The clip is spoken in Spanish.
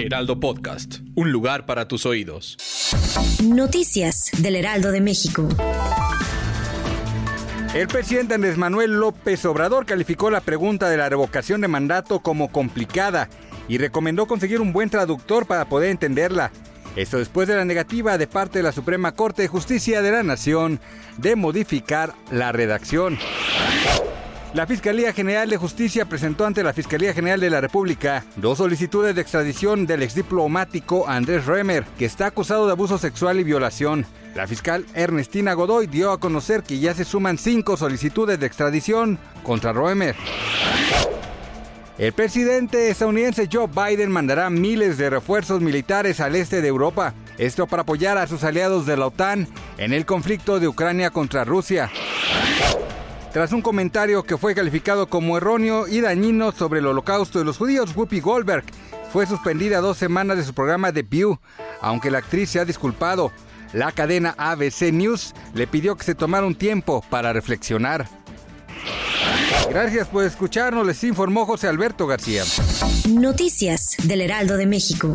Heraldo Podcast, un lugar para tus oídos. Noticias del Heraldo de México. El presidente Andrés Manuel López Obrador calificó la pregunta de la revocación de mandato como complicada y recomendó conseguir un buen traductor para poder entenderla. Esto después de la negativa de parte de la Suprema Corte de Justicia de la Nación de modificar la redacción. La Fiscalía General de Justicia presentó ante la Fiscalía General de la República dos solicitudes de extradición del exdiplomático Andrés Remer, que está acusado de abuso sexual y violación. La fiscal Ernestina Godoy dio a conocer que ya se suman cinco solicitudes de extradición contra Roemer. El presidente estadounidense Joe Biden mandará miles de refuerzos militares al este de Europa, esto para apoyar a sus aliados de la OTAN en el conflicto de Ucrania contra Rusia. Tras un comentario que fue calificado como erróneo y dañino sobre el holocausto de los judíos, Whoopi Goldberg fue suspendida dos semanas de su programa The View, aunque la actriz se ha disculpado. La cadena ABC News le pidió que se tomara un tiempo para reflexionar. Gracias por escucharnos, les informó José Alberto García. Noticias del Heraldo de México.